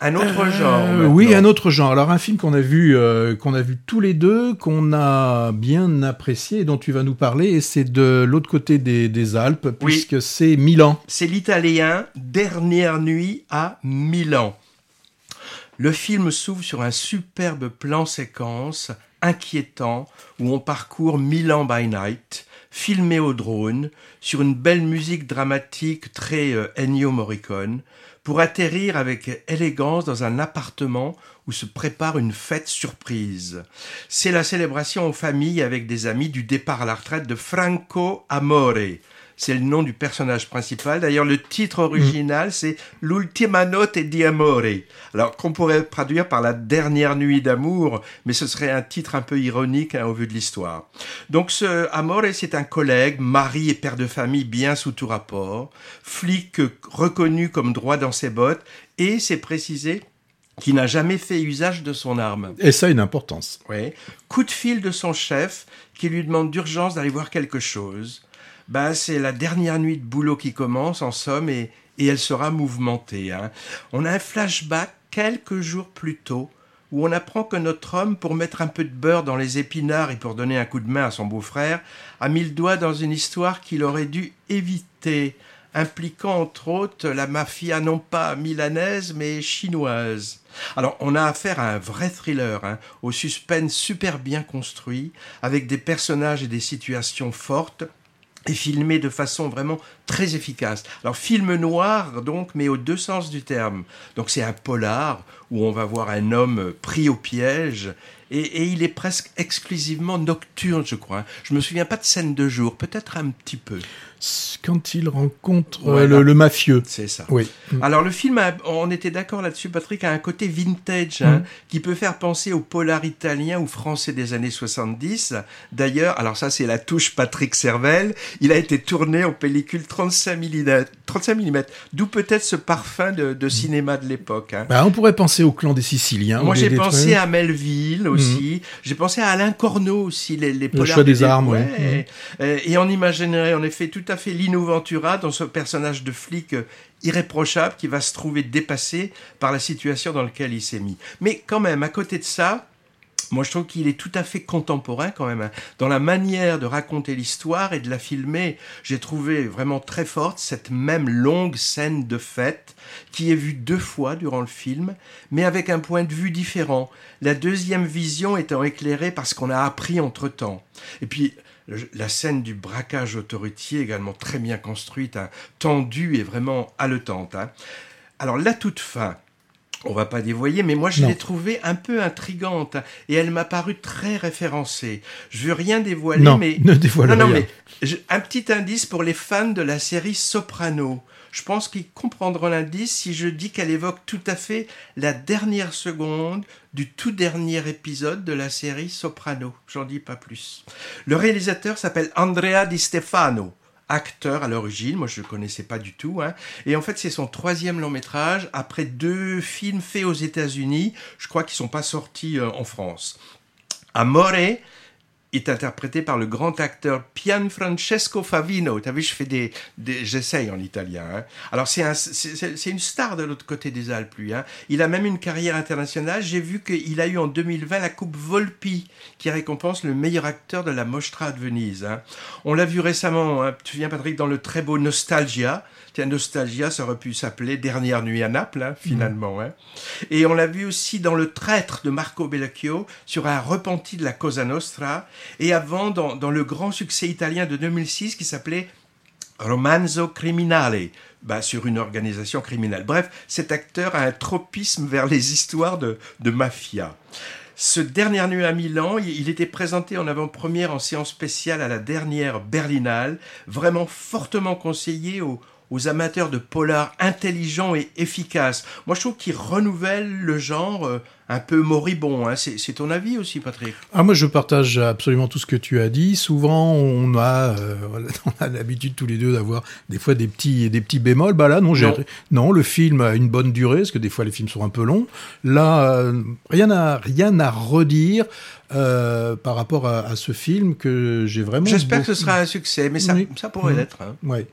Un autre genre. Euh, oui, un autre genre. Alors un film qu'on a vu, euh, qu'on a vu tous les deux, qu'on a bien apprécié et dont tu vas nous parler, et c'est de l'autre côté des, des Alpes, Oui. puisque c'est Milan. C'est l'italien Dernière nuit à Milan. Le film s'ouvre sur un superbe plan séquence inquiétant où on parcourt Milan by night, filmé au drone, sur une belle musique dramatique très euh, Ennio Morricone, pour atterrir avec élégance dans un appartement où se prépare une fête surprise. C'est la célébration en famille avec des amis du départ à la retraite de Franco Amore. C'est le nom du personnage principal. D'ailleurs, le titre original, c'est L'ultima notte di amore. Alors, qu'on pourrait traduire par la dernière nuit d'amour, mais ce serait un titre un peu ironique hein, au vu de l'histoire. Donc, ce Amore, c'est un collègue, mari et père de famille bien sous tout rapport, flic reconnu comme droit dans ses bottes, et c'est précisé qui n'a jamais fait usage de son arme. Et ça a une importance. Oui. Coup de fil de son chef qui lui demande d'urgence d'aller voir quelque chose. Bah, c'est la dernière nuit de boulot qui commence, en somme, et, et elle sera mouvementée. hein. On a un flashback quelques jours plus tôt où on apprend que notre homme, pour mettre un peu de beurre dans les épinards et pour donner un coup de main à son beau-frère, a mis le doigt dans une histoire qu'il aurait dû éviter, impliquant entre autres la mafia non pas milanaise mais chinoise. Alors on a affaire à un vrai thriller, hein, au suspense super bien construit, avec des personnages et des situations fortes, et filmé de façon vraiment très efficace. Alors film noir donc, mais aux deux sens du terme. Donc c'est un polar où on va voir un homme pris au piège et, et il est presque exclusivement nocturne, je crois. Je me souviens pas de scène de jour, peut-être un petit peu. Quand il rencontre euh, le, le mafieux. C'est ça. Oui. Alors le film, a- on était d'accord là-dessus, Patrick, a un côté vintage hein, Mm. qui peut faire penser au polar italien ou français des années 70. D'ailleurs, alors ça c'est la touche Patrick Servel, il a été tourné en pellicule 35 mm, 35 mm d'où peut-être ce parfum de, de cinéma de l'époque. hein. Bah, on pourrait penser au clan des Siciliens. Moi j'ai pensé à Melville aussi, j'ai pensé à Alain Corneau aussi, les, les polars choix des armes, ouais. ouais. Euh, Et on imaginerait en effet tout à fait Lino Ventura dans ce personnage de flic euh, irréprochable qui va se trouver dépassé par la situation dans laquelle il s'est mis. Mais quand même, à côté de ça, moi, je trouve qu'il est tout à fait contemporain quand même. hein. Dans la manière de raconter l'histoire et de la filmer, j'ai trouvé vraiment très forte cette même longue scène de fête qui est vue deux fois durant le film, mais avec un point de vue différent. La deuxième vision étant éclairée par ce qu'on a appris entre-temps. Et puis, la scène du braquage autoroutier également très bien construite, hein, tendue et vraiment haletante. hein. Alors, la toute fin, on va pas dévoyer, mais moi je l'ai trouvée un peu intrigante et elle m'a paru très référencée. Je veux rien dévoiler, Non, mais ne dévoile non, mais je- un petit indice pour les fans de la série Soprano. Je pense qu'ils comprendront l'indice si je dis qu'elle évoque tout à fait la dernière seconde du tout dernier épisode de la série Soprano. J'en dis pas plus. Le réalisateur s'appelle Andrea Di Stefano, acteur à l'origine, moi je ne connaissais pas du tout, hein. et en fait c'est son troisième long métrage après deux films faits aux États-Unis, je crois qu'ils sont pas sortis euh, en France. Amore est interprété par le grand acteur Pian Francesco Favino. Tu as vu, je fais des, des j'essaye en italien. hein. Alors c'est un, une star de l'autre côté des Alpes, lui. hein. Il a même une carrière internationale. J'ai vu qu'il a eu en 2020 la Coupe Volpi, qui récompense le meilleur acteur de la Mostra de Venise. hein. On l'a vu récemment. Tu te souviens, Patrick, dans le très beau Nostalgia. Tiens, Nostalgia, ça aurait pu s'appeler Dernière nuit à Naples, finalement. hein. Et on l'a vu aussi dans Le Traître de Marco Bellacchio, sur un repenti de la Cosa Nostra, et avant dans, le grand succès italien de 2006 qui s'appelait Romanzo Criminale, bah, sur une organisation criminelle. Bref, cet acteur a un tropisme vers les histoires de, de mafia. Ce dernier nuit à Milan, il il était présenté en avant-première en séance spéciale à la dernière Berlinale, vraiment fortement conseillé aux, aux amateurs de polar intelligents et efficaces. Moi, je trouve qu'il renouvelle le genre euh, un peu moribond. hein. C'est ton avis aussi, Patrick? Ah, moi, je partage absolument tout ce que tu as dit. Souvent, on a, euh, on a l'habitude tous les deux d'avoir des fois des petits, des petits bémols. Bah là, non, j'ai, Non. non, le film a une bonne durée, parce que des fois les films sont un peu longs. Là, euh, rien à, rien à redire euh, par rapport à, à ce film que j'ai vraiment. J'espère que ce sera un succès, mais ça, Oui. ça pourrait Mhm. l'être. hein. Ouais.